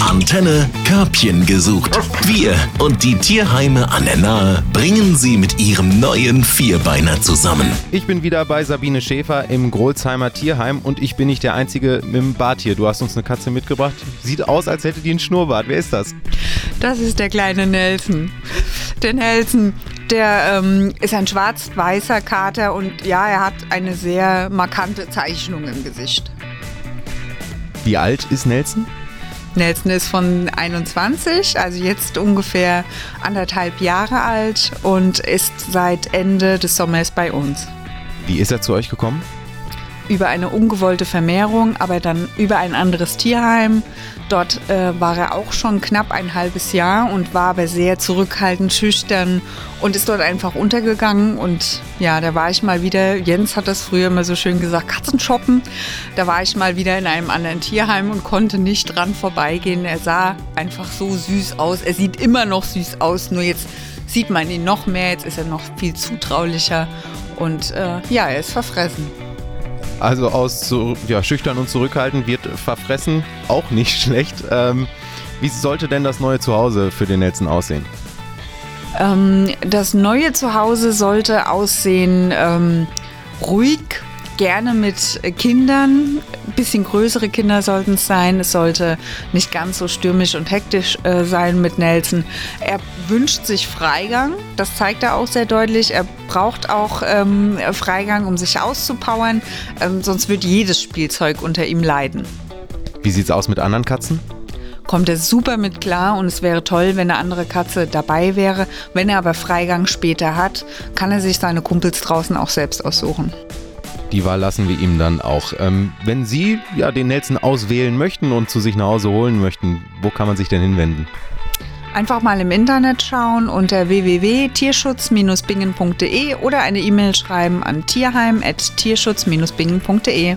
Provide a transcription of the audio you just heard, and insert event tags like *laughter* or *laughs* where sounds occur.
Antenne Körbchen gesucht. Wir und die Tierheime an der Nahe bringen sie mit ihrem neuen Vierbeiner zusammen. Ich bin wieder bei Sabine Schäfer im Grolzheimer Tierheim und ich bin nicht der Einzige mit dem Bart hier. Du hast uns eine Katze mitgebracht. Sieht aus, als hätte die einen Schnurrbart. Wer ist das? Das ist der kleine Nelson. Der Nelson, der ähm, ist ein schwarz-weißer Kater und ja, er hat eine sehr markante Zeichnung im Gesicht. Wie alt ist Nelson? Nelson ist von 21, also jetzt ungefähr anderthalb Jahre alt und ist seit Ende des Sommers bei uns. Wie ist er zu euch gekommen? Über eine ungewollte Vermehrung, aber dann über ein anderes Tierheim. Dort äh, war er auch schon knapp ein halbes Jahr und war aber sehr zurückhaltend, schüchtern und ist dort einfach untergegangen. Und ja, da war ich mal wieder, Jens hat das früher immer so schön gesagt, Katzenshoppen. Da war ich mal wieder in einem anderen Tierheim und konnte nicht dran vorbeigehen. Er sah einfach so süß aus. Er sieht immer noch süß aus, nur jetzt sieht man ihn noch mehr. Jetzt ist er noch viel zutraulicher. Und äh, ja, er ist verfressen. Also aus ja, schüchtern und zurückhaltend wird verfressen auch nicht *laughs* schlecht. Ähm, wie sollte denn das neue Zuhause für den Nelson aussehen? Ähm, das neue Zuhause sollte aussehen ähm, ruhig, gerne mit Kindern. Ein bisschen größere Kinder sollten es sein. Es sollte nicht ganz so stürmisch und hektisch äh, sein mit Nelson. Er wünscht sich Freigang. Das zeigt er auch sehr deutlich. Er braucht auch ähm, Freigang, um sich auszupowern. Ähm, sonst wird jedes Spielzeug unter ihm leiden. Wie sieht es aus mit anderen Katzen? kommt er super mit klar und es wäre toll, wenn eine andere Katze dabei wäre. Wenn er aber Freigang später hat, kann er sich seine Kumpels draußen auch selbst aussuchen. Die Wahl lassen wir ihm dann auch. Ähm, wenn Sie ja den Nelson auswählen möchten und zu sich nach Hause holen möchten, wo kann man sich denn hinwenden? Einfach mal im Internet schauen unter www.tierschutz-bingen.de oder eine E-Mail schreiben an tierheim.tierschutz-bingen.de.